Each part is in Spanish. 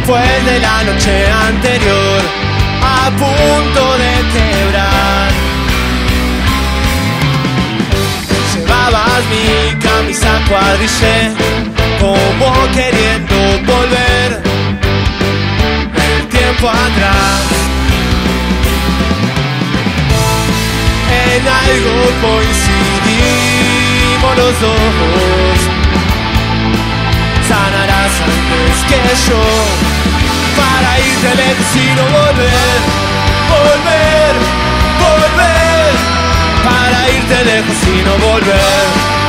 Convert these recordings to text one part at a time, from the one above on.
Después de la noche anterior a punto de quebrar. Llevabas mi camisa cuadrillé como queriendo volver el tiempo atrás. En algo coincidimos los dos sanarás antes que yo para irte y no volver, volver, volver, para irte lejos y no volver,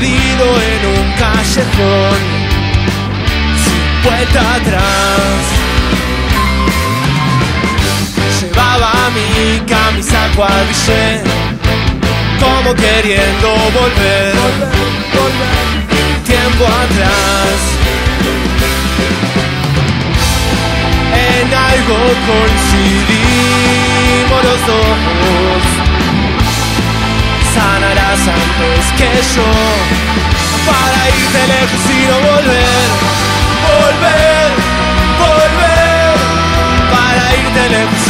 perdido en un callejón sin vuelta atrás. Llevaba mi camisa cuadrillé como queriendo volver, tiempo atrás. En algo coincidimos los dos sanarás antes que yo. Para irte lejos y no volver, volver, volver, para irte lejos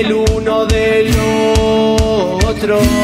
El uno del otro.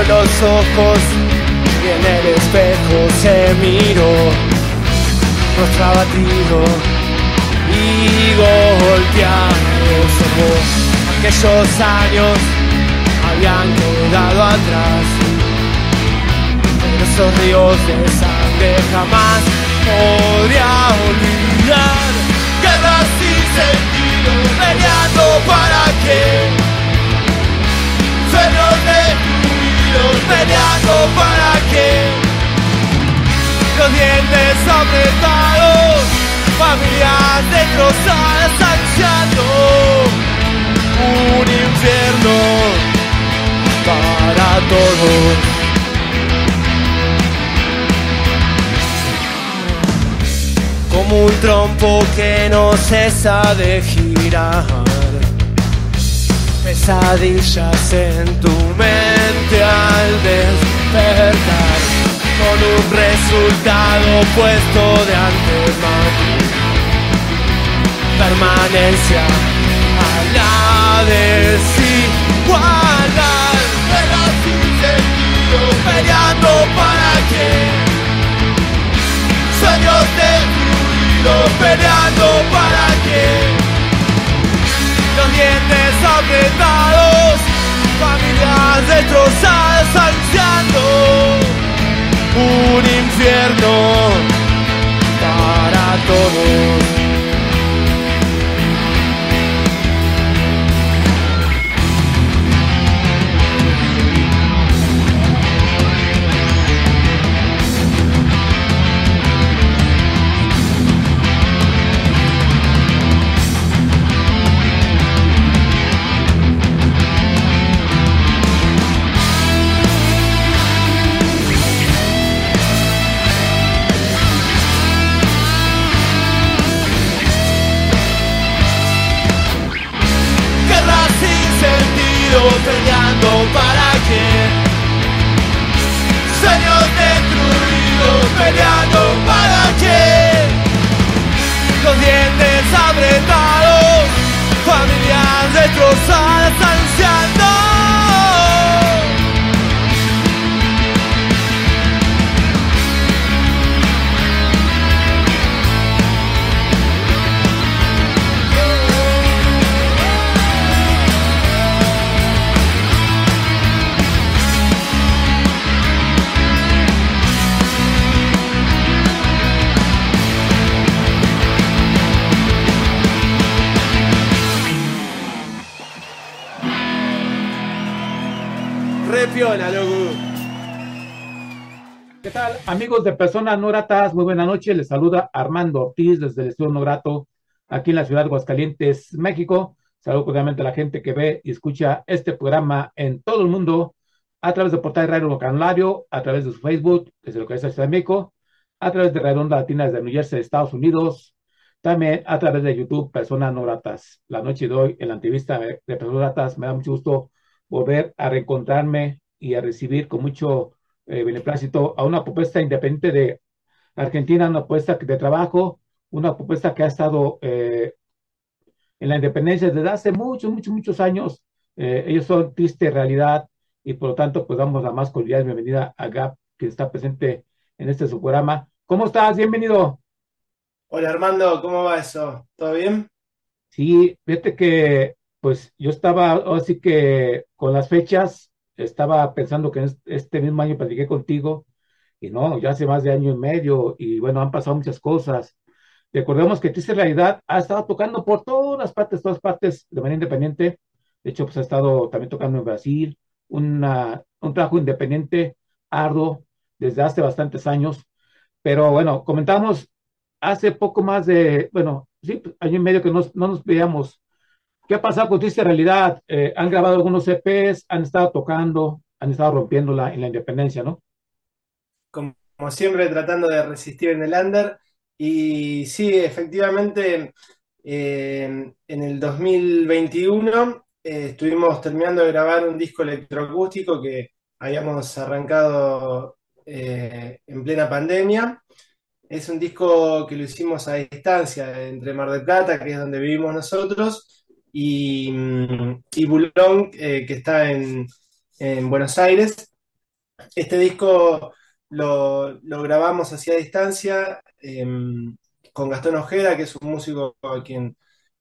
Abrió los ojos y en el espejo se miró, rostro abatido y golpeado. Somos aquellos años habían quedado atrás, pero esos ríos de sangre jamás podría olvidar. Guerras sin sentido, peleando para qué sueños destruidos peleando para que los dientes apretados, familias destrozadas ansiando un infierno para todos. Como un trompo que no cesa de girar pesadillas en tu mente al despertar con un resultado puesto de antemano. Permanencia a la desigualdad pero sin sentido peleando para que sueños destruidos peleando para que los dientes apretados, familias destrozadas ansiando un infierno para todos. De Personas No Gratas? Muy buena noche. Les saluda Armando Ortiz desde el Estudio No Grato, aquí en la ciudad de Aguascalientes, México. Saludo cordialmente a la gente que ve y escucha este programa en todo el mundo a través de Portal Radio Vocabulario, a través de su Facebook, desde lo que es el Ciudad de México, a través de Redonda Latina desde New Jersey, Estados Unidos, también a través de YouTube, Personas No Gratas. La noche de hoy, en la entrevista de Personas Gratas, me da mucho gusto volver a reencontrarme y a recibir con mucho eh, beneplácito a una propuesta independiente de Argentina, una propuesta de trabajo, una propuesta que ha estado eh, en la independencia desde hace muchos, muchos, muchos años. Eh, ellos son triste realidad y por lo tanto, pues damos la más cordial bienvenida a Gap, que está presente en este su programa. ¿Cómo estás? Bienvenido. Hola Armando, ¿cómo va eso? ¿Todo bien? Sí, fíjate que pues yo estaba, así que con las fechas, estaba pensando que este mismo año platiqué contigo y no, ya hace más de año y medio y bueno, han pasado muchas cosas. Recordemos que Triste Realidad ha estado tocando por todas partes, todas partes de manera independiente. De hecho, pues ha estado también tocando en Brasil, una, un trabajo independiente, arduo, desde hace bastantes años. Pero bueno, comentamos hace poco más de, bueno, año y medio que no nos veíamos. ¿Qué ha pasado con Triste Realidad? Eh, han grabado algunos EPs, han estado tocando, han estado rompiéndola en la independencia, ¿no? Como, siempre, tratando de resistir en el under. Y sí, efectivamente, eh, en el 2021 eh, estuvimos terminando de grabar un disco electroacústico que habíamos arrancado en plena pandemia. Es un disco que lo hicimos a distancia entre Mar del Plata, que es donde vivimos nosotros, y, mm, y Bulón, eh, que está en, Buenos Aires. Este disco lo, grabamos así a distancia em, con Gastón Ojeda, que es un músico a quien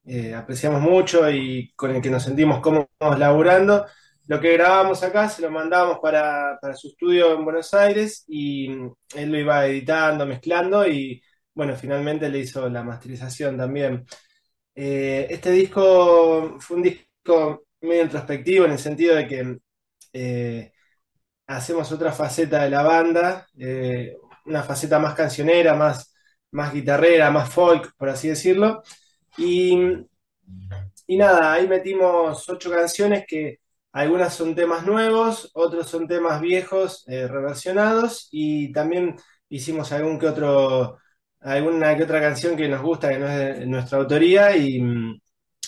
eh, apreciamos mucho y con el que nos sentimos cómodos laburando. Lo que grabamos acá se lo mandamos para, su estudio en Buenos Aires y él lo iba editando, mezclando y bueno, finalmente le hizo la masterización también. Eh, este disco fue un disco medio introspectivo en el sentido de que eh, hacemos otra faceta de la banda, eh, una faceta más cancionera, más, más guitarrera, más folk, por así decirlo. Y, y nada, ahí metimos ocho canciones que algunas son temas nuevos, otros son temas viejos, eh, reversionados, y también hicimos algún que otro, alguna que otra canción que nos gusta, que no es de nuestra autoría, y,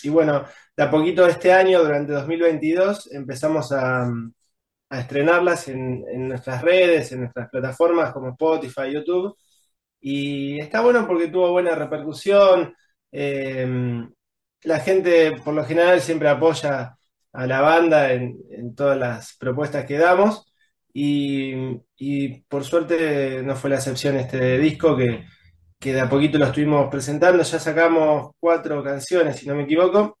bueno, de a poquito este año, durante 2022, empezamos a, estrenarlas en, nuestras redes, en nuestras plataformas como Spotify, YouTube, y está bueno porque tuvo buena repercusión. Eh, la gente por lo general siempre apoya a la banda en, todas las propuestas que damos. Y, por suerte no fue la excepción este disco que, de a poquito lo estuvimos presentando. Ya sacamos cuatro canciones, si no me equivoco.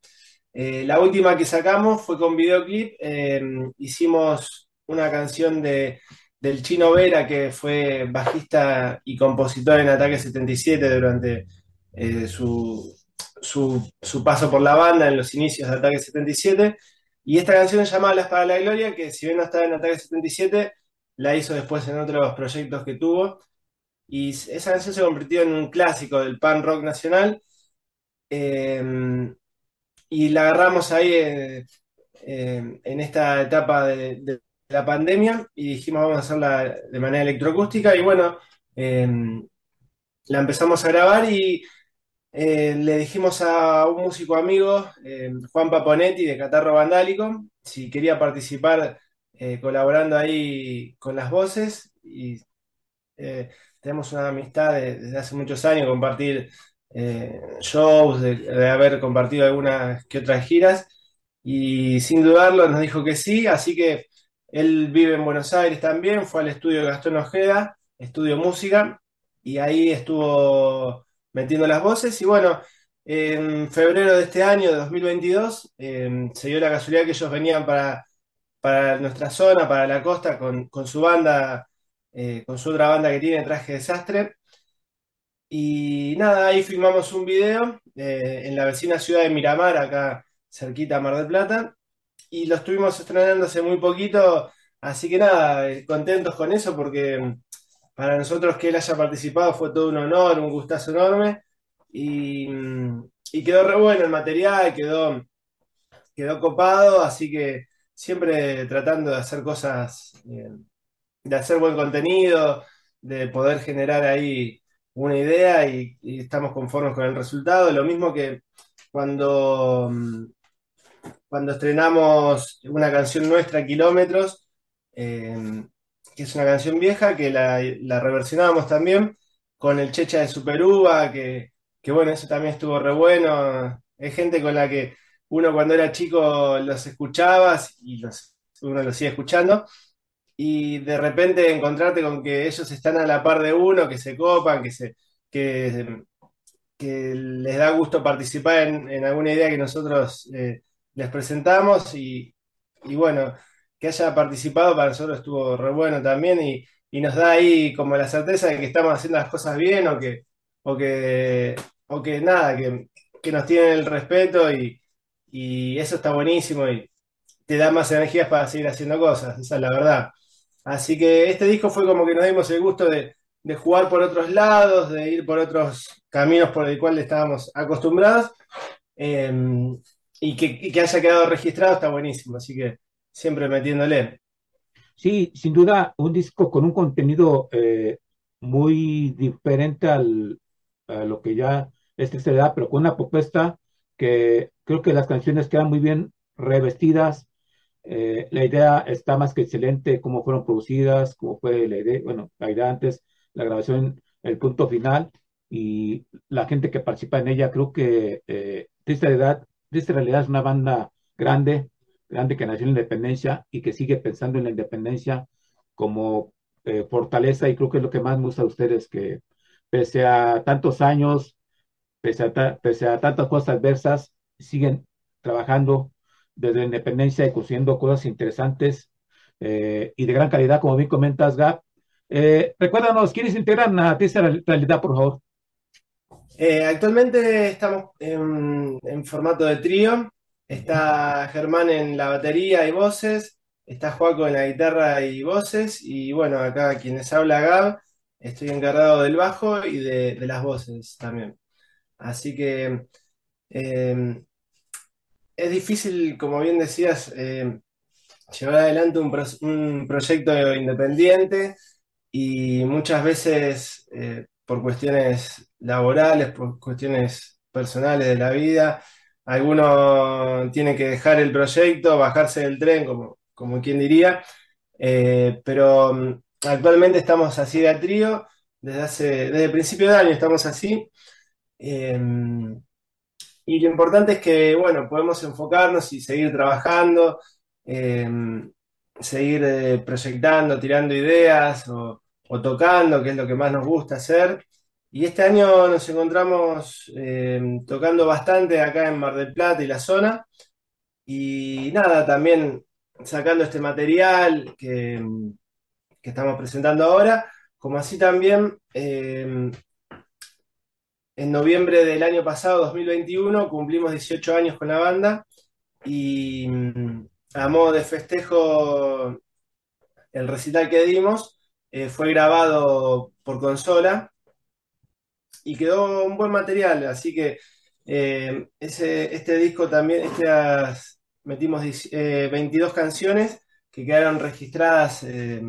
Eh, la última que sacamos fue con videoclip. Em, hicimos una canción de, del Chino Vera, que fue bajista y compositor en Ataque 77 durante eh, su, su, su, paso por la banda en los inicios de Ataque 77. Y esta canción se llama Las para la Gloria, que si bien no estaba en Ataque 77, la hizo después en otros proyectos que tuvo. Y esa canción se convirtió en un clásico del pan rock nacional. Em, y la agarramos ahí eh, em, en esta etapa de, la pandemia y dijimos vamos a hacerla de manera electroacústica. Y bueno, em, la empezamos a grabar y eh, le dijimos a un músico amigo, eh, Juan Paponetti de Catarro Vandálico, si quería participar eh, colaborando ahí con las voces. Y tenemos una amistad desde hace muchos años, compartir shows, de, haber compartido algunas que otras giras. Y sin dudarlo nos dijo que sí, así que él vive en Buenos Aires también, fue al estudio de Gastón Ojeda, estudio música, y ahí estuvo metiendo las voces. Y bueno, en febrero de este año, de 2022, em, se dio la casualidad que ellos venían para, para nuestra zona, para la costa, con, su banda, eh, con su otra banda que tiene Traje Desastre. Y nada, ahí filmamos un video eh, en la vecina ciudad de Miramar, acá cerquita a Mar del Plata, y lo estuvimos estrenando hace muy poquito, así que nada, eh, contentos con eso porque para nosotros que él haya participado fue todo un honor, un gustazo enorme. Y, quedó re bueno el material, quedó quedó copado, así que siempre tratando de hacer cosas, eh, de hacer buen contenido, de poder generar ahí una idea y, estamos conformes con el resultado. Lo mismo que cuando, mm, cuando estrenamos una canción nuestra, Kilómetros, eh, que es una canción vieja, que la, la reversionábamos también con el Checha de Superuva, que, que bueno, eso también estuvo re bueno. Es gente con la que uno cuando era chico los escuchabas y los, uno los sigue escuchando. Y de repente encontrarte con que ellos están a la par de uno, que se copan, que se, que, que les da gusto participar en, en alguna idea que nosotros eh, les presentamos y, y bueno, que haya participado para nosotros estuvo re bueno también y, y nos da ahí como la certeza de que estamos haciendo las cosas bien o que, o que, o que nada, que, que nos tienen el respeto y, y eso está buenísimo y te da más energías para seguir haciendo cosas, esa es la verdad. Así que este disco fue como que nos dimos el gusto de, jugar por otros lados, de ir por otros caminos por el cual estábamos acostumbrados. eh, y que, y que haya quedado registrado está buenísimo, así que siempre metiéndole. Sí, sin duda, un disco con un contenido eh, muy diferente al, a lo que ya es tercera edad, pero con una propuesta que creo que las canciones quedan muy bien revestidas. Eh, la idea está más que excelente, cómo fueron producidas, cómo fue la idea, bueno, la idea antes, la grabación, el punto final y la gente que participa en ella. Creo que eh, Triste Edad, Triste Realidad es una banda grande, grande que nació en la independencia y que sigue pensando en la independencia como eh, fortaleza y creo que es lo que más me gusta de ustedes, que pese a tantos años, pese a, pese a tantas cosas adversas, siguen trabajando desde la independencia y consiguiendo cosas interesantes eh, y de gran calidad, como bien comentas, Gab. Eh, recuérdanos, ¿quiénes integran a Triste Realidad, por favor? Eh, actualmente estamos en, formato de trío. Está Germán en la batería y voces, está Joaco en la guitarra y voces, y bueno, acá quienes habla Gab, estoy encargado del bajo y de, de las voces también. Así que eh, es difícil, como bien decías, eh, llevar adelante un, pro- un proyecto independiente y muchas veces eh, por cuestiones laborales, por cuestiones personales de la vida, alguno tiene que dejar el proyecto, bajarse del tren, como, como quien diría, Eh, pero mm, actualmente estamos así de a trío, desde hace, desde el principio de año estamos así. Y lo importante es que, bueno, podemos enfocarnos y seguir trabajando, eh, seguir eh, proyectando, tirando ideas o, tocando, que es lo que más nos gusta hacer. Y este año nos encontramos eh, tocando bastante acá en Mar del Plata y la zona. Y nada, también sacando este material que, que estamos presentando ahora, como así también en noviembre del año pasado, 2021, cumplimos 18 años con la banda y mm, a modo de festejo, el recital que dimos eh, fue grabado por consola y quedó un buen material, así que eh, ese, este disco también, estas, metimos 10 eh, 22 canciones que quedaron registradas eh,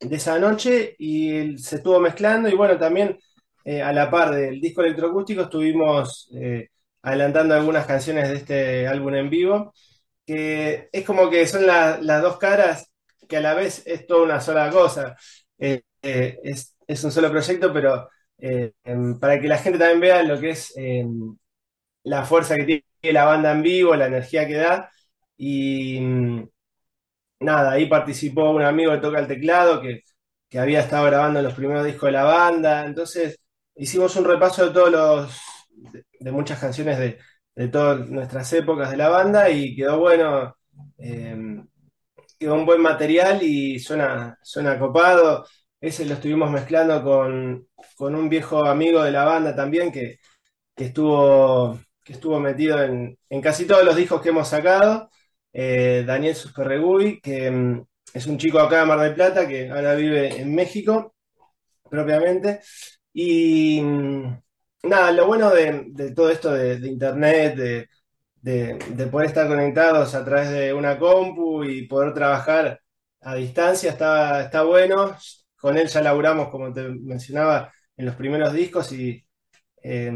de esa noche y se estuvo mezclando y bueno, también eh, a la par del disco electroacústico estuvimos eh, adelantando algunas canciones de este álbum en vivo, que es como que son la- las dos caras que a la vez es toda una sola cosa. Eh, es, es un solo proyecto, pero em, para que la gente también vea lo que es em, la fuerza que tiene la banda en vivo, la energía que da. Y mm, nada, ahí participó un amigo que toca el teclado, que, que había estado grabando los primeros discos de la banda. Entonces hicimos un repaso de todos los, de, muchas canciones de, de todas nuestras épocas de la banda y quedó bueno. em, quedó un buen material y suena, suena copado. Ese lo estuvimos mezclando con, con un viejo amigo de la banda también que, que estuvo, que estuvo metido en, en casi todos los discos que hemos sacado. Eh, Daniel Susperregui, que mm, es un chico acá de Mar del Plata que ahora vive en México propiamente. Y nada, lo bueno de, todo esto de, internet, de, de, de poder estar conectados a través de una compu y poder trabajar a distancia está, está bueno. Con él ya laburamos, como te mencionaba, en los primeros discos y eh,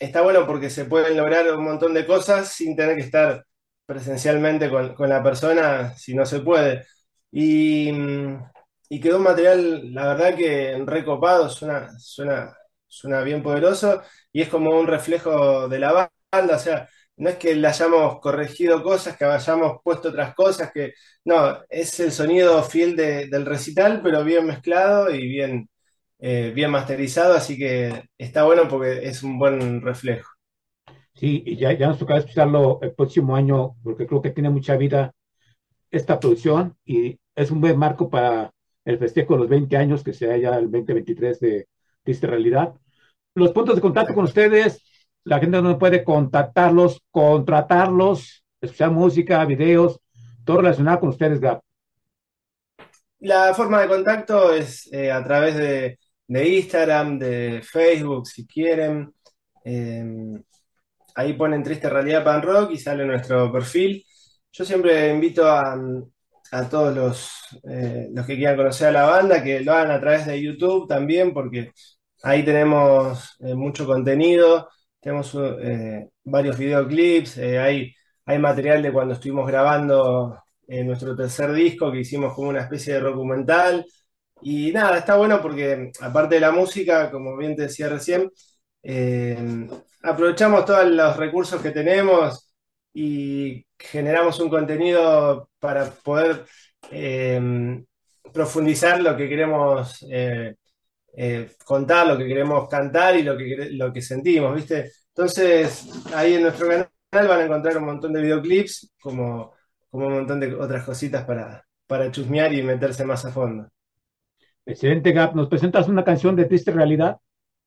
está bueno porque se pueden lograr un montón de cosas sin tener que estar presencialmente con, con la persona si no se puede. Y, y quedó un material, la verdad que recopado, suena, suena, suena bien poderoso y es como un reflejo de la banda, o sea, no es que le hayamos corregido cosas, que hayamos puesto otras cosas, que no, es el sonido fiel de- del recital, pero bien mezclado y bien, eh, bien masterizado, así que está bueno porque es un buen reflejo. Sí, y ya, ya nos tocará escucharlo el próximo año, porque creo que tiene mucha vida esta producción y es un buen marco para el festejo de los 20 años, que sea ya el 2023 de Triste Realidad. Los puntos de contacto con ustedes, la gente no puede contactarlos, contratarlos, escuchar música, videos, todo relacionado con ustedes, Gab. La forma de contacto es eh, a través de, de Instagram, de Facebook, si quieren. Eh, ahí ponen Triste Realidad Pan Rock y sale nuestro perfil. Yo siempre invito a, a todos los, eh, los que quieran conocer a la banda que lo hagan a través de YouTube también, porque ahí tenemos eh, mucho contenido, tenemos eh, varios videoclips, hay, hay material de cuando estuvimos grabando nuestro tercer disco, que hicimos como una especie de documental. Y nada, está bueno porque aparte de la música, como bien te decía recién, aprovechamos todos los recursos que tenemos y generamos un contenido para poder eh, profundizar lo que queremos eh, eh, contar, lo que queremos cantar y lo que, lo que sentimos, ¿viste? Entonces, ahí en nuestro canal van a encontrar un montón de videoclips, como, como un montón de otras cositas para, para chusmear y meterse más a fondo. Excelente, Gab. ¿Nos presentas una canción de Triste Realidad?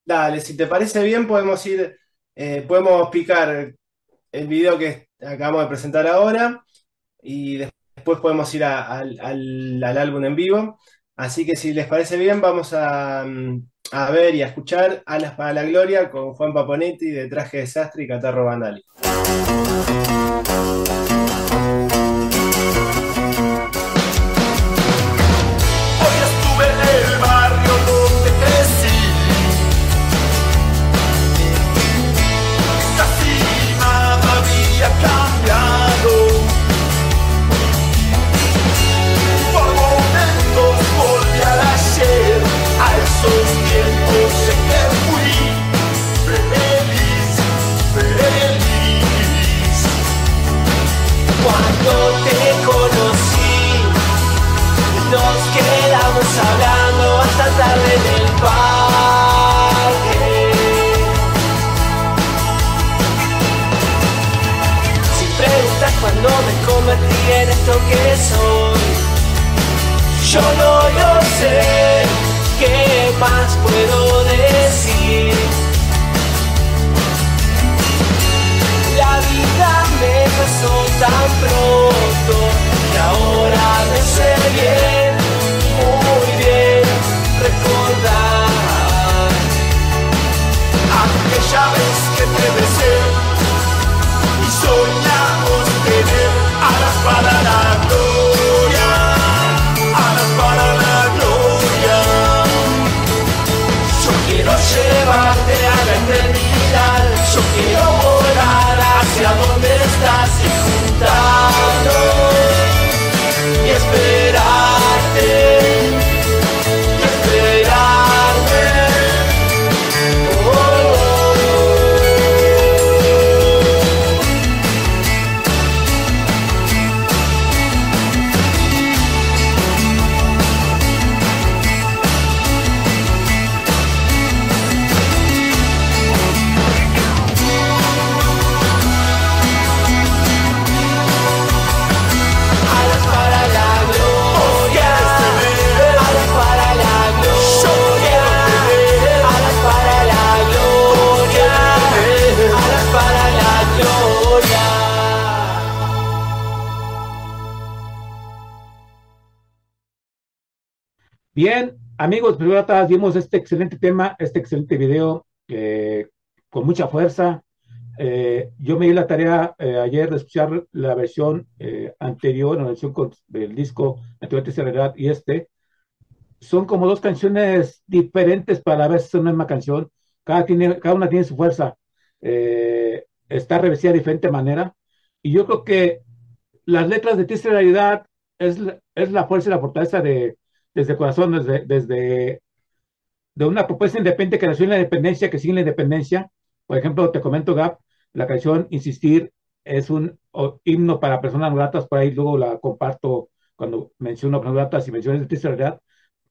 Dale, si te parece bien, podemos ir, eh, podemos picar el video que acabamos de presentar ahora y des- después podemos ir al, al- álbum en vivo. Así que si les parece bien, vamos a, mm, a ver y a escuchar Alas para la Gloria con Juan Paponetti de Traje de Sastre y Catarro Vandali. Bien, amigos, primero atrás vimos este excelente tema, este excelente video, eh, con mucha fuerza, eh, yo me di la tarea eh, ayer de escuchar la versión anterior, la versión del disco de Realidad y este. Son como dos canciones diferentes para ver si son la misma canción. Cada, tiene, cada una tiene su fuerza. Está revestida de diferente manera. Y yo creo que las letras de Realidad es, es la fuerza y la fortaleza de, desde corazón, desde, desde de una propuesta independiente que nació en la independencia, que sigue en la independencia. Por ejemplo, te comento, Gap, la canción Insistir es un himno para personas gratas, por ahí luego la comparto cuando menciono personas gratas y menciones de triste realidad.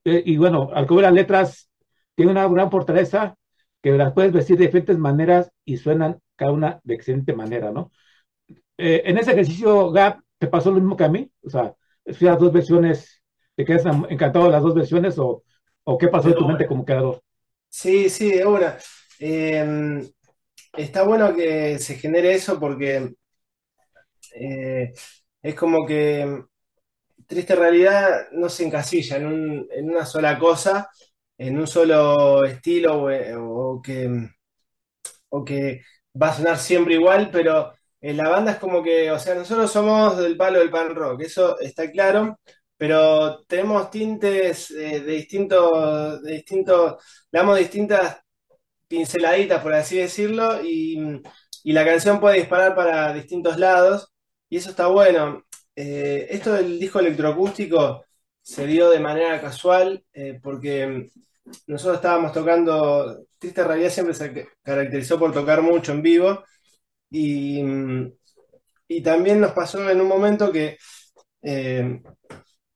Eh, y bueno, al cubrir las letras, tiene una gran fortaleza que las puedes vestir de diferentes maneras y suenan cada una de excelente manera, ¿no? Eh, en ese ejercicio, Gap, ¿te pasó lo mismo que a mí? O sea, las dos versiones, ¿te quedas encantado de las dos versiones o, o qué pasó en tu mente como creador? Sí, sí, de una. Eh, está bueno que se genere eso porque eh, es como que Triste Realidad no se encasilla en un- en una sola cosa, en un solo estilo o, o que, o que va a sonar siempre igual, pero eh, la banda es como que, o sea, nosotros somos del palo del pan rock, eso está claro, pero tenemos tintes eh, de distintos, de distintos, le damos distintas pinceladitas, por así decirlo, y, y la canción puede disparar para distintos lados, y eso está bueno. Eh, esto del disco electroacústico se dio de manera casual, eh, porque nosotros estábamos tocando, Triste Realidad siempre se ca- caracterizó por tocar mucho en vivo, y, y también nos pasó en un momento que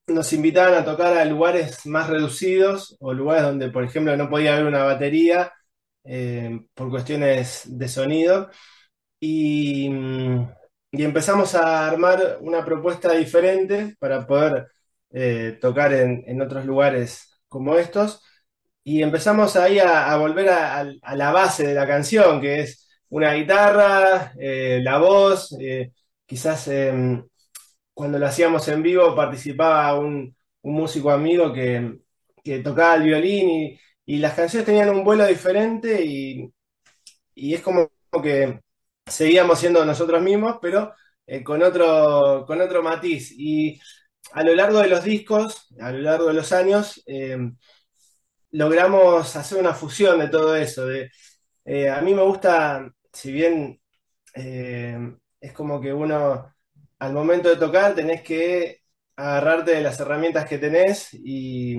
nos invitaban a tocar a lugares más reducidos o lugares donde, por ejemplo, no podía haber una batería eh, por cuestiones de sonido. Y, mm, y empezamos a armar una propuesta diferente para poder eh, tocar en, en otros lugares como estos. Y empezamos ahí a, a volver a, a- la base de la canción, que es una guitarra, eh, la voz, eh, quizás em, cuando lo hacíamos en vivo participaba un, un músico amigo que, que tocaba el violín y, y las canciones tenían un vuelo diferente y, y es como que seguíamos siendo nosotros mismos, pero eh, con otro, con otro matiz. Y a lo largo de los discos, a lo largo de los años, eh, logramos hacer una fusión de todo eso. De, eh, a mí me gusta, si bien es como que uno al momento de tocar tenés que agarrarte de las herramientas que tenés y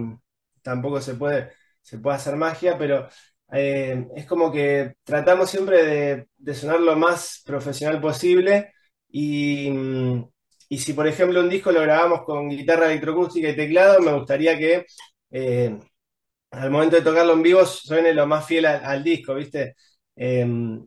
tampoco se puede, se puede hacer magia, pero eh, es como que tratamos siempre de, sonar lo más profesional posible y, y si por ejemplo un disco lo grabamos con guitarra electroacústica y teclado, me gustaría que eh, al momento de tocarlo en vivo suene lo más fiel al, disco, ¿viste? Em,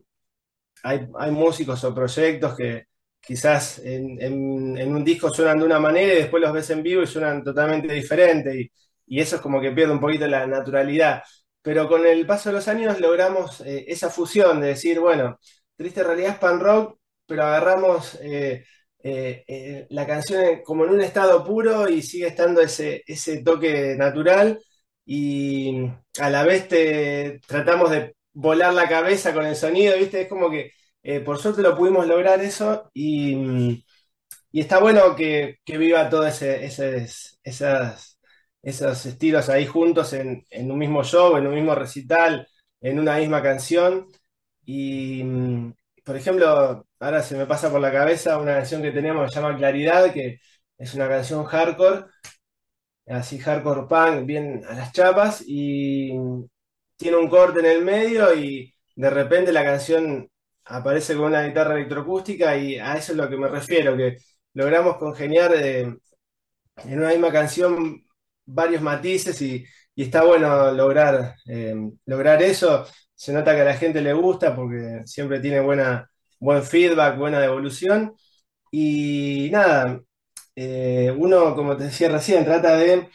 hay, hay músicos o proyectos que quizás en, un disco suenan de una manera y después los ves en vivo y suenan totalmente diferente y, eso es como que pierde un poquito la naturalidad. Pero con el paso de los años logramos eh, esa fusión de decir, bueno, Triste Realidad es pan rock, pero agarramos eh, eh, la canción como en un estado puro y sigue estando ese, ese toque natural y a la vez te tratamos de volar la cabeza con el sonido, ¿viste? Es como que eh, por suerte lo pudimos lograr eso y, mm, y está bueno que, que viva todos esas, esos estilos ahí juntos en, en un mismo show, en un mismo recital, en una misma canción. Y, mm, por ejemplo, ahora se me pasa por la cabeza una canción que tenemos que se llama Claridad, que es una canción hardcore así hardcore punk, bien a las chapas, y tiene un corte en el medio y de repente la canción aparece con una guitarra electroacústica y a eso es lo que me refiero, que logramos congeniar eh, en una misma canción varios matices y, y está bueno lograr, eh, lograr eso. Se nota que a la gente le gusta porque siempre tiene buena, buen feedback, buena devolución. Y nada, eh, uno, como te decía recién, trata de,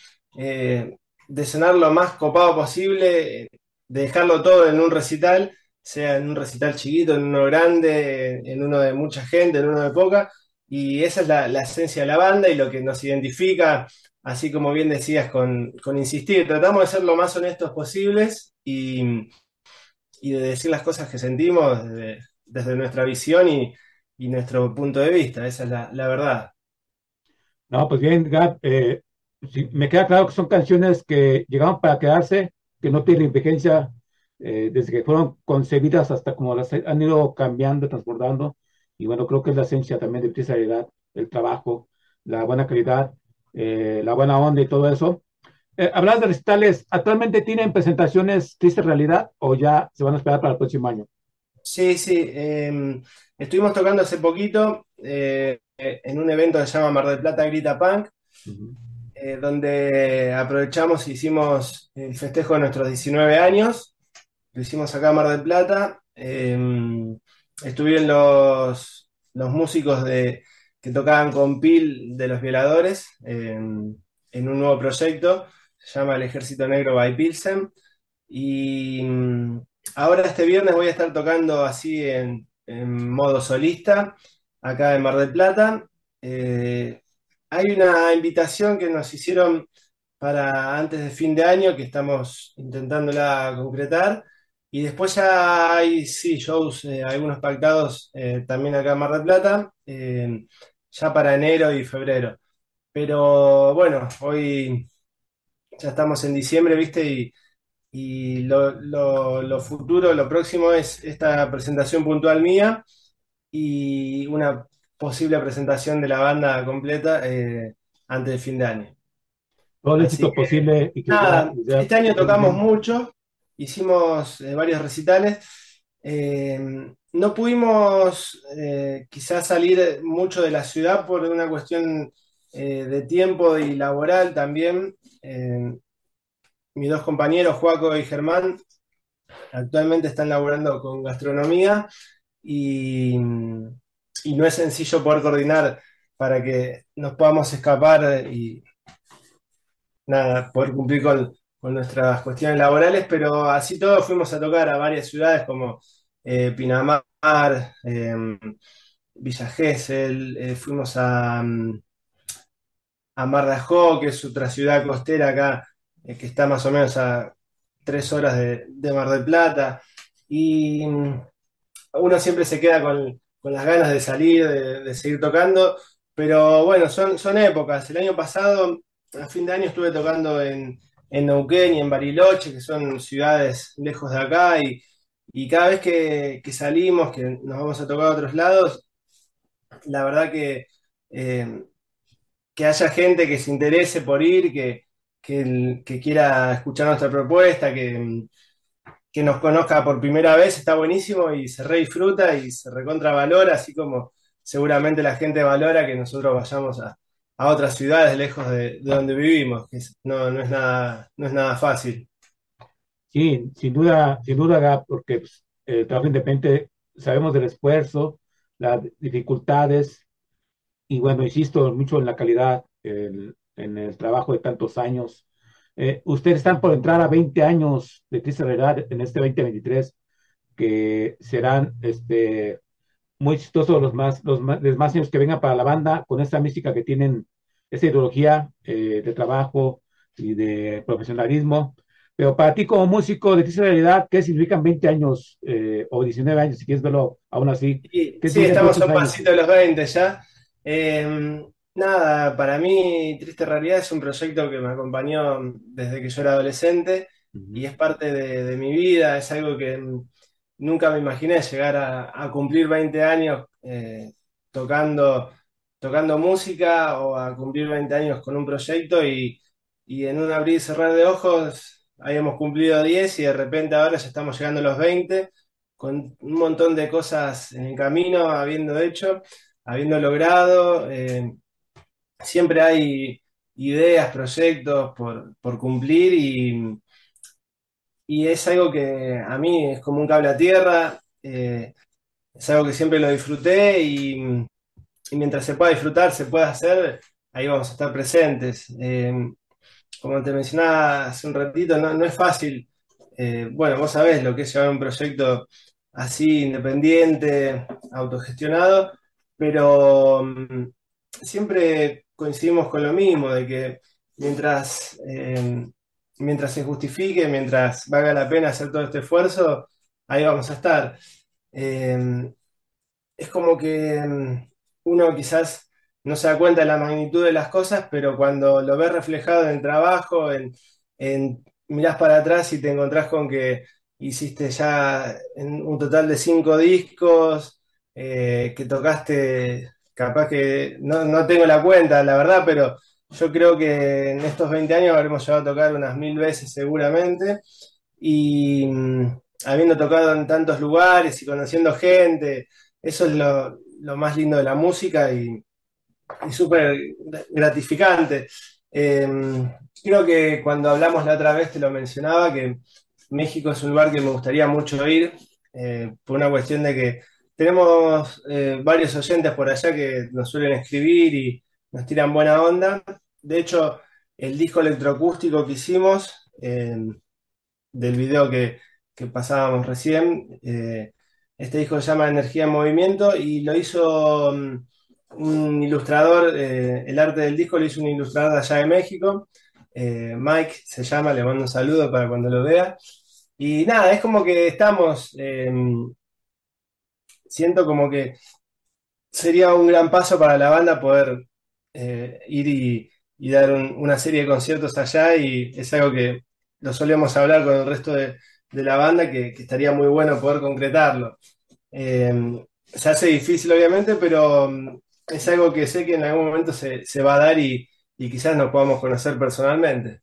de sonar lo más copado posible, de dejarlo todo en un recital, sea en un recital chiquito, en uno grande, en uno de mucha gente, en uno de poca, y esa es la, esencia de la banda y lo que nos identifica, así como bien decías, con, insistir. Tratamos de ser lo más honestos posibles y, de decir las cosas que sentimos desde, nuestra visión y, nuestro punto de vista, esa es la, verdad. No, pues bien, Gab, eh, me queda claro que son canciones que llegaron para quedarse, que no tienen vigencia eh, desde que fueron concebidas hasta como las han ido cambiando, transbordando. Y bueno, creo que es la esencia también de Realidad, el trabajo, la buena calidad, eh, la buena onda y todo eso. Eh, hablas de recitales, ¿actualmente tienen presentaciones Triste Realidad o ya se van a esperar para el próximo año? Sí, sí, em, estuvimos tocando hace poquito eh, en un evento que se llama Mar del Plata Grita Punk, Ujú. eh, donde aprovechamos y hicimos el festejo de nuestros 19 años. Lo hicimos acá en Mar del Plata. Em, estuvieron los, los músicos de, que tocaban con Pil de los Violadores em, en un nuevo proyecto, se llama El Ejército Negro by Pilsen. Y mm, ahora este viernes voy a estar tocando así en, en modo solista, acá en Mar del Plata. Eh, hay una invitación que nos hicieron para antes de fin de año que estamos intentándola concretar. Y después ya hay, sí, shows, eh, algunos pactados eh, también acá en Mar del Plata, eh, ya para enero y febrero. Pero bueno, hoy ya estamos en diciembre, ¿viste? Y, y lo, lo- lo futuro, lo próximo es esta presentación puntual mía y una posible presentación de la banda completa antes de fin de año. Todo el éxito que, posible y que Nada, ya- ya- este año tocamos mucho, hicimos eh, varios recitales. Eh, no pudimos eh, quizás salir mucho de la ciudad por una cuestión de tiempo y laboral también. Mis dos compañeros, Joaco y Germán, actualmente están laborando con gastronomía y no es sencillo poder coordinar para que nos podamos escapar y nada, poder cumplir con, con nuestras cuestiones laborales, pero así todo fuimos a tocar a varias ciudades como eh, Pinamar, eh, Villa Gesell, eh, fuimos a, mm, a Mar de que es otra ciudad costera acá, eh, que está más o menos a tres horas de, de Mar del Plata, y mm, uno siempre se queda con, con las ganas de salir, de, de seguir tocando, pero bueno, son, son épocas. El año pasado, a fin de año, estuve tocando en, en Neuquén y en Bariloche, que son ciudades lejos de acá, y, y cada vez que, salimos, que nos vamos a tocar a otros lados, la verdad que, eh, que haya gente que se interese por ir, que, que, quiera escuchar nuestra propuesta, que, que nos conozca por primera vez, está buenísimo y se re disfruta y se recontra valora, así como seguramente la gente valora que nosotros vayamos a, a otras ciudades lejos de, de donde vivimos, que no, no es nada, no es nada fácil. Sí, sin duda, sin duda, porque pues, el trabajo independiente, sabemos del esfuerzo, las dificultades, y bueno, insisto mucho en la calidad, el- en el trabajo de tantos años. Eh, ustedes están por entrar a 20 años de Triste Realidad en este 2023, que serán este, muy chistosos los más, los más, los más años que vengan para la banda, con esta mística que tienen, esa ideología eh, de trabajo y de profesionalismo. Pero para ti como músico de Triste Realidad, ¿qué significan 20 años eh, o 19 años, si quieres verlo aún así? Y, ¿Qué sí, significan estamos a un pasito de los 20 ya. Eh, nada, para mí Triste Realidad es un proyecto que me acompañó desde que yo era adolescente y Ujú. es parte de, de mi vida, es algo que nunca me imaginé llegar a, cumplir 20 años eh, tocando, tocando música o a cumplir 20 años con un proyecto y, y en un abrir y cerrar de ojos habíamos cumplido 10 y de repente ahora ya estamos llegando a los 20 con un montón de cosas en el camino, habiendo hecho, habiendo logrado. eh, siempre hay ideas, proyectos por, por cumplir y, y es algo que a mí es como un cable a tierra, eh, es algo que siempre lo disfruté y, mientras se pueda disfrutar, se pueda hacer, ahí vamos a estar presentes. Eh, como te mencionaba hace un ratito, no, no es fácil. Eh, bueno, vos sabés lo que es llevar un proyecto así independiente, autogestionado, pero mm, siempre coincidimos con lo mismo, de que mientras, eh, mientras se justifique, mientras valga la pena hacer todo este esfuerzo, ahí vamos a estar. eh, es como que mm, uno quizás no se da cuenta de la magnitud de las cosas, pero cuando lo ves reflejado en el trabajo, en, en mirás para atrás y te encontrás con que hiciste ya en un total de cinco discos, eh, que tocaste, capaz que no, no tengo la cuenta, la verdad, pero yo creo que en estos 20 años habremos llegado a tocar unas mil veces seguramente. Y mm, habiendo tocado en tantos lugares y conociendo gente, eso es lo, más lindo de la música y, y súper gratificante. Eh, creo que cuando hablamos la otra vez te lo mencionaba, que México es un lugar que me gustaría mucho ir, eh, por una cuestión de que tenemos eh, varios oyentes por allá que nos suelen escribir y nos tiran buena onda. De hecho, el disco electroacústico que hicimos, eh, del video que, que pasábamos recién, eh, este disco se llama Energía en Movimiento y lo hizo mm, un ilustrador, eh, el arte del disco lo hizo un ilustrador allá de México, Mike se llama, le mando un saludo para cuando lo vea. Y nada, es como que estamos, siento como que sería un gran paso para la banda poder eh, ir y, dar un- una serie de conciertos allá y es algo que lo solemos hablar con el resto de, la banda que, que estaría muy bueno poder concretarlo. Eh, se hace difícil obviamente, pero mm, es algo que sé que en algún momento se, va a dar y, y quizás nos podamos conocer personalmente.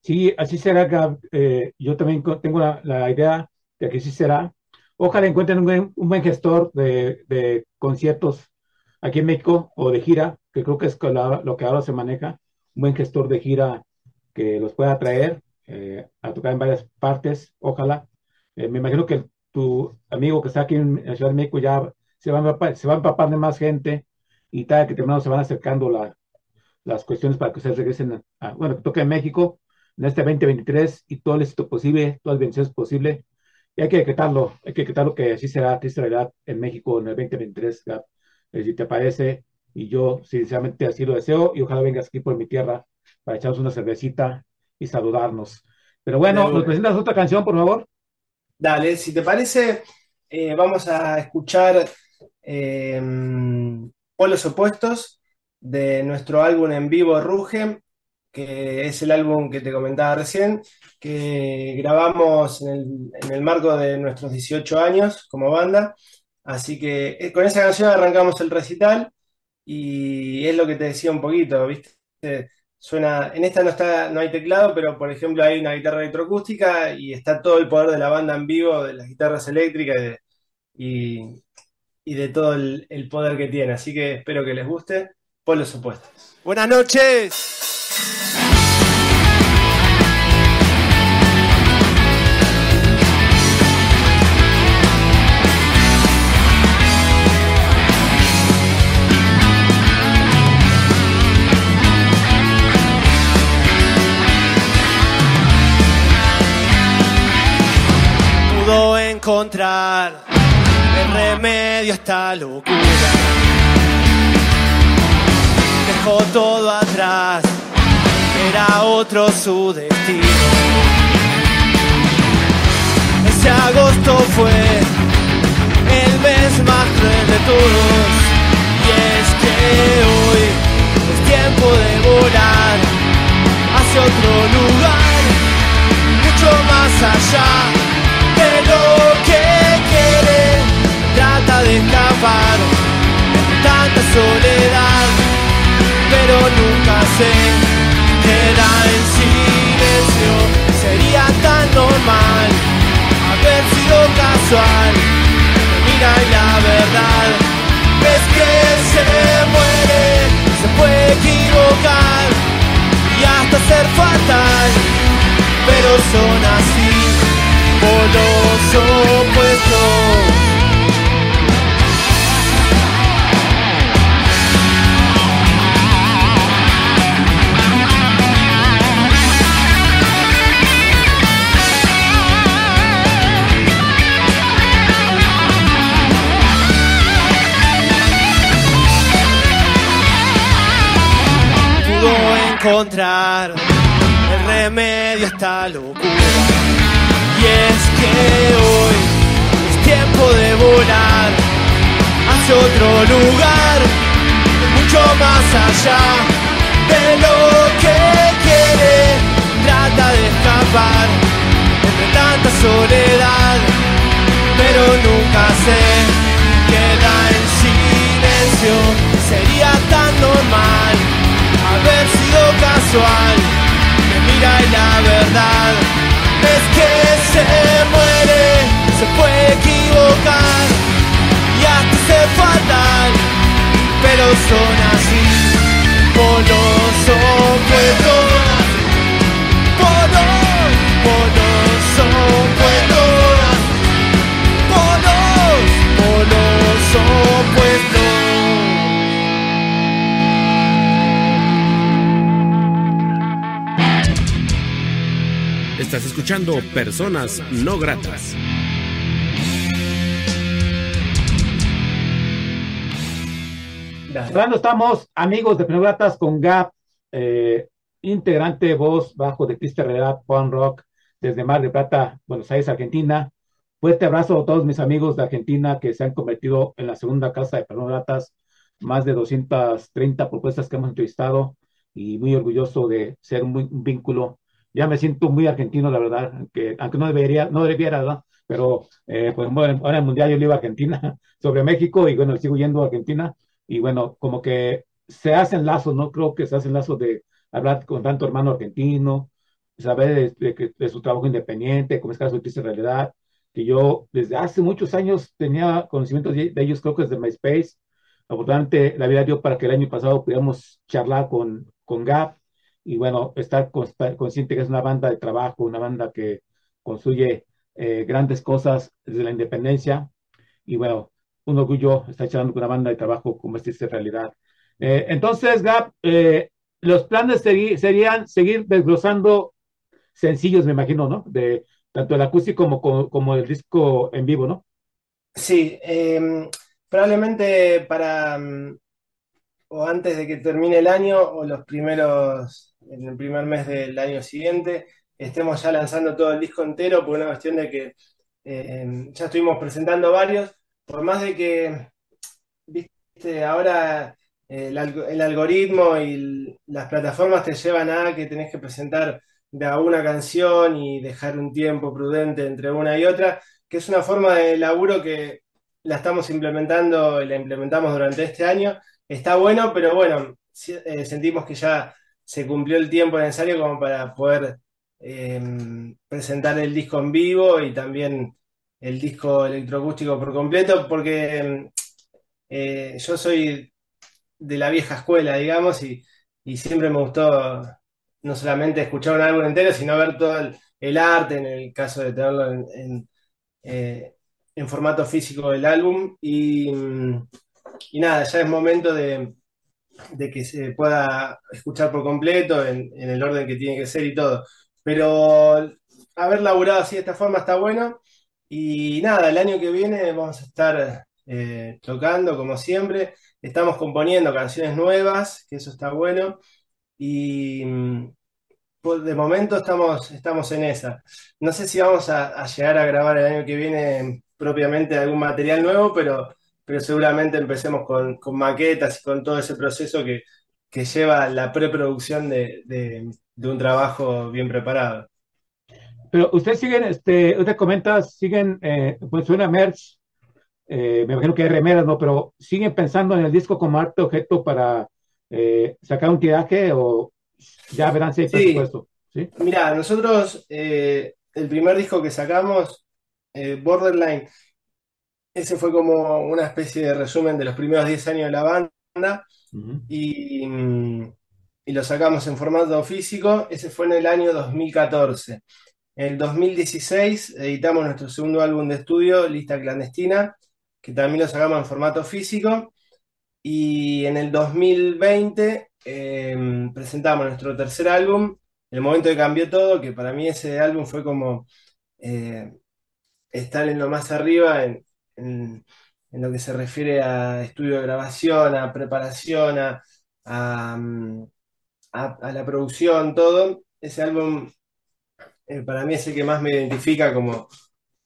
Sí, así será, Gab. Eh, yo también tengo la, idea de que sí será. Ojalá encuentren un un buen gestor de conciertos aquí en México o de gira, que creo que es lo que ahora se maneja, un buen gestor de gira que los pueda traer eh, a tocar en varias partes, ojalá. Eh, me imagino que tu amigo que está aquí en Ciudad de México ya se va empapar, se va de más gente y tal, que terminado se van acercando la- las cuestiones para que ustedes regresen a, a- bueno, que toque en México en este 2023 y todo el éxito posible, todas las bendiciones posibles. Y hay que decretarlo, hay que decretarlo que así será, triste realidad en México en el 2023, Gab. Eh, si te parece, y yo sinceramente así lo deseo, y ojalá vengas aquí por mi tierra para echarnos una cervecita y saludarnos. Pero bueno, ¿nos presentas otra canción, por favor? Dale, si te parece, eh, vamos a escuchar eh, Polos Opuestos de nuestro álbum en vivo Ruge, que es el álbum que te comentaba recién, que grabamos en el, en el marco de nuestros 18 años como banda. Así que eh, con esa canción arrancamos el recital y es lo que te decía un poquito, ¿viste? Suena, en esta no está, no hay teclado, pero por ejemplo hay una guitarra electroacústica y está todo el poder de la banda en vivo, de las guitarras eléctricas y de, y- de todo el, el poder que tiene. Así que espero que les guste. Por los opuestos. Buenas noches. Encontrar el remedio a esta locura. Dejó todo atrás, era otro su destino. Ese agosto fue el mes más cruel de todos. Y es que hoy es tiempo de volar hacia otro lugar, mucho más allá escapar de tanta soledad pero nunca se queda en silencio. Sería tan normal haber sido casual. Mira y la verdad es que se muere, se puede equivocar y hasta ser fatal, pero son así polos opuestos. Pudo encontrar el remedio a esta locura. Y es que hoy es tiempo de volar hacia otro lugar, mucho más allá de lo que quiere. Trata de escapar entre tanta soledad, pero nunca se queda en silencio. Sería tan normal haber casual. Me mira y la verdad escuchando Personas No Gratas. Hablando estamos, amigos de Pneumatas con Gap, eh, integrante voz bajo de Triste Realidad Punk Rock desde Mar de Plata, Buenos Aires, Argentina. Fuerte abrazo a todos mis amigos de Argentina que se han convertido en la segunda casa de Pneumatas, más de 230 propuestas que hemos entrevistado y muy orgulloso de ser un, un vínculo. Ya me siento muy argentino, la verdad, que, aunque no debería, no debiera, ¿verdad? Pero eh, pues, bueno, ahora en el Mundial yo le iba a Argentina sobre México y bueno, sigo yendo a Argentina y bueno, como que se hacen lazos, ¿no? Creo que se hacen lazos de hablar con tanto hermano argentino, saber de, de, de su trabajo independiente, como es caso de Triste Realidad, que yo desde hace muchos años tenía conocimientos de, de ellos, creo que desde MySpace. Afortunadamente, la vida dio para que el año pasado pudiéramos charlar con, con Gap y bueno, estar consciente que es una banda de trabajo, una banda que construye eh, grandes cosas desde la independencia y bueno, un orgullo estar charlando con una banda de trabajo como esta es realidad. Eh, entonces, Gap, eh, los planes serían seguir desglosando sencillos, me imagino, ¿no? De tanto el acústico como, como, como el disco en vivo, ¿no? Sí, eh, probablemente para mm, o antes de que termine el año o los primeros, en el primer mes del año siguiente, estemos ya lanzando todo el disco entero por una cuestión de que eh, ya estuvimos presentando varios, por más de que, viste, ahora eh, el, alg el, algoritmo y las plataformas te llevan a que tenés que presentar de a una canción y dejar un tiempo prudente entre una y otra, que es una forma de laburo que la estamos implementando y la implementamos durante este año. Está bueno, pero bueno, eh, sentimos que ya se cumplió el tiempo necesario como para poder eh, presentar el disco en vivo y también el disco electroacústico por completo, porque eh, yo soy de la vieja escuela, digamos, y, y, siempre me gustó no solamente escuchar un álbum entero, sino ver todo el, arte, en el caso de tenerlo en, en, eh, formato físico del álbum. Y, y, nada, ya es momento de, de, que se pueda escuchar por completo, en, el orden que tiene que ser y todo. Pero haber laburado así de esta forma está bueno. Y nada, el año que viene vamos a estar eh, tocando como siempre. Estamos componiendo canciones nuevas, que eso está bueno. Y pues, de momento estamos, estamos en esa. No sé si vamos a, a, llegar a grabar el año que viene propiamente algún material nuevo, pero, pero seguramente empecemos con, con maquetas y con todo ese proceso que, que lleva la preproducción de, de, de un trabajo bien preparado. Pero ustedes siguen, este, usted comenta, siguen, eh, pues una merch, eh, me imagino que hay remeras, ¿no? Pero siguen pensando en el disco como arte objeto para eh, sacar un tiraje o ya verán si hay presupuesto. ¿sí? Mira, nosotros, el primer disco que sacamos, Borderline, ese fue como una especie de resumen de los primeros 10 años de la banda uh -huh. y, y lo sacamos en formato físico, ese fue en el año 2014. En el 2016 editamos nuestro segundo álbum de estudio, Lista Clandestina, que también lo sacamos en formato físico. Y en el 2020 eh, presentamos nuestro tercer álbum, El momento que cambió todo, que para mí ese álbum fue como eh, estar en lo más arriba en, en, en, lo que se refiere a estudio de grabación, a preparación, a, a, a, a la producción, todo. Ese álbum eh, para mí es el que más me identifica como,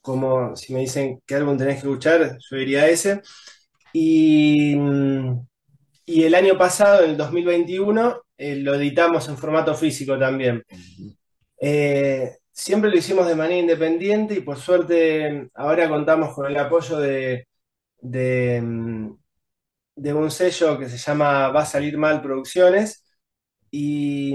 como si me dicen qué álbum tenés que escuchar, yo diría ese. Y, y el año pasado, en el 2021, eh, lo editamos en formato físico también. Eh, siempre lo hicimos de manera independiente y por suerte ahora contamos con el apoyo de, de, de un sello que se llama Va a salir mal Producciones y,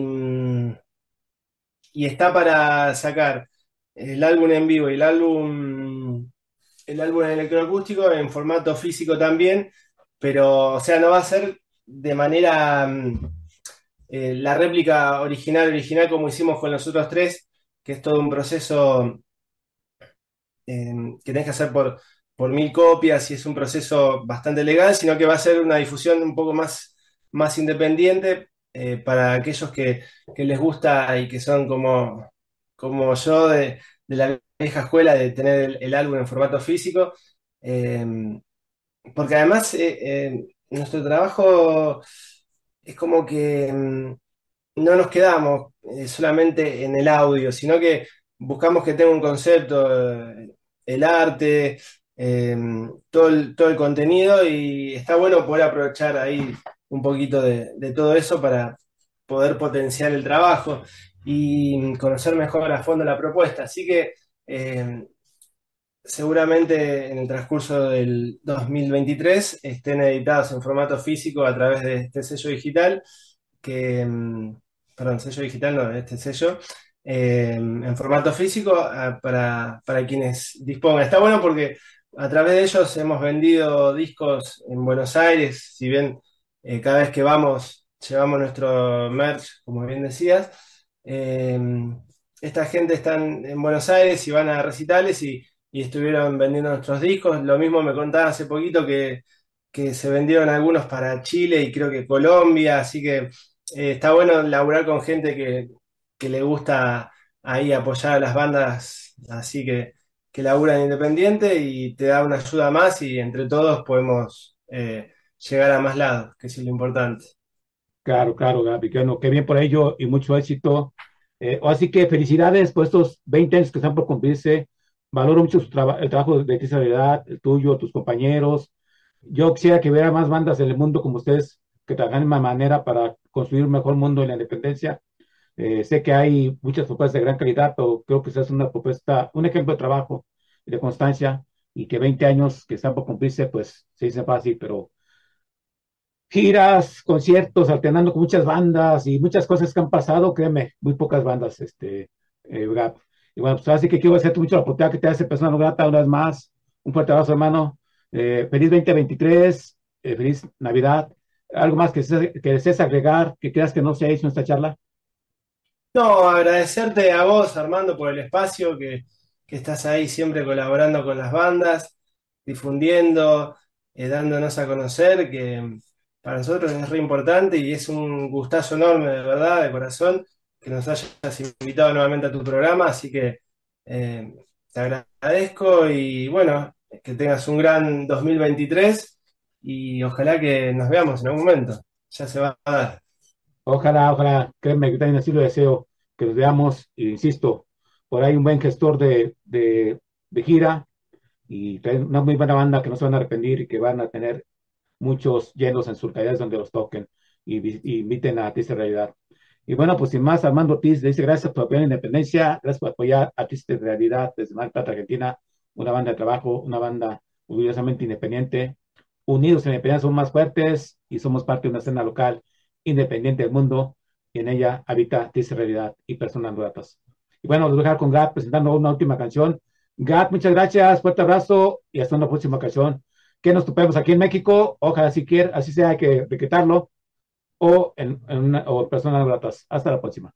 y está para sacar el álbum en vivo y el álbum el álbum electroacústico en formato físico también, pero o sea, no va a ser de manera eh, la réplica original original como hicimos con los otros tres, que es todo un proceso eh, que tenés que hacer por, por mil copias y es un proceso bastante legal, sino que va a ser una difusión un poco más, más independiente eh, para aquellos que, que, les gusta y que son como, como yo de, de la vieja escuela de tener el, álbum en formato físico. Eh, porque además eh, nuestro trabajo es como que mm, no nos quedamos solamente en el audio, sino que buscamos que tenga un concepto, el arte, eh, todo, el, todo el contenido y está bueno poder aprovechar ahí un poquito de, todo eso para poder potenciar el trabajo y conocer mejor a fondo la propuesta. Así que eh, seguramente en el transcurso del 2023 estén editados en formato físico a través de este sello digital, que, mm, perdón, sello digital no, este sello, eh, en formato físico para, para quienes dispongan. Está bueno porque a través de ellos hemos vendido discos en Buenos Aires, si bien eh, cada vez que vamos llevamos nuestro merch, como bien decías. Eh, esta gente está en Buenos Aires y van a recitales y, y, estuvieron vendiendo nuestros discos. Lo mismo me contaba hace poquito que, que, se vendieron algunos para Chile y creo que Colombia, así que eh, está bueno laburar con gente que, le gusta ahí apoyar a las bandas, así que que laburan independiente y te da una ayuda más y entre todos podemos eh, llegar a más lados, que es lo importante. Claro, claro, Gaby, que, bueno, qué bien por ello y mucho éxito. Eh, así que felicidades por estos 20 años que están por cumplirse. Valoro mucho traba el trabajo de ti, el tuyo, tus compañeros. Yo quisiera que hubiera más bandas en el mundo como ustedes que trabajan de una manera para construir un mejor mundo en la independencia. Eh, sé que hay muchas propuestas de gran calidad, pero creo que esa es una propuesta, un ejemplo de trabajo de constancia, y que 20 años que están por cumplirse, pues se dice fácil, pero giras, conciertos, alternando con muchas bandas y muchas cosas que han pasado, créeme, muy pocas bandas, este, eh, Y bueno, pues así que quiero agradecerte mucho la oportunidad que te hace persona grata una vez más. Un fuerte abrazo, hermano. Eh, feliz 2023, eh, feliz Navidad. ¿Algo más que, desees agregar, que creas que no se ha hecho en esta charla? No, agradecerte a vos, Armando, por el espacio, que, que estás ahí siempre colaborando con las bandas, difundiendo, eh, dándonos a conocer, que para nosotros es re importante y es un gustazo enorme, de verdad, de corazón, que nos hayas invitado nuevamente a tu programa, así que eh, te agradezco y bueno, que tengas un gran 2023 y ojalá que nos veamos en algún momento, ya se va a dar. Ojalá, ojalá, créeme que también así lo deseo, que nos veamos, e insisto, por ahí un buen gestor de, de, de gira y una muy buena banda que no se van a arrepentir y que van a tener muchos llenos en sus localidades donde los toquen y, y inviten a Artista Realidad. Y bueno, pues sin más, Armando Ortiz le dice gracias por apoyar la independencia, gracias por apoyar a Artista Realidad desde Mar Plata, Argentina, una banda de trabajo, una banda orgullosamente independiente. Unidos en independencia somos más fuertes y somos parte de una escena local independiente del mundo y en ella habita Artista Realidad y personas gratas. Y bueno, los voy a dejar con Gat presentando una última canción. Gat, muchas gracias, fuerte abrazo y hasta una próxima ocasión. Que nos topemos aquí en México, ojalá si quiere, así sea que decretarlo, o en, en una, o personas gratas. Hasta la próxima.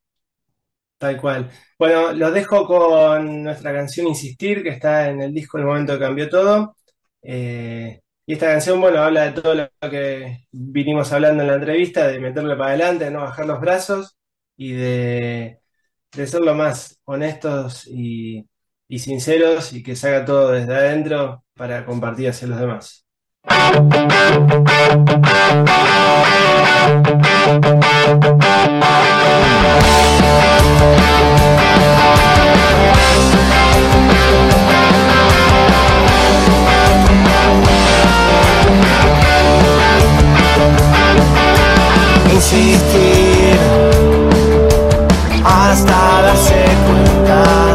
Tal cual. Bueno, los dejo con nuestra canción Insistir, que está en el disco El momento que cambió todo. Eh, y esta canción, bueno, habla de todo lo que vinimos hablando en la entrevista, de meterle para adelante, de no bajar los brazos y de de ser lo más honestos y, y sinceros y que se haga todo desde adentro para compartir hacia los demás. resistir hasta darse cuenta.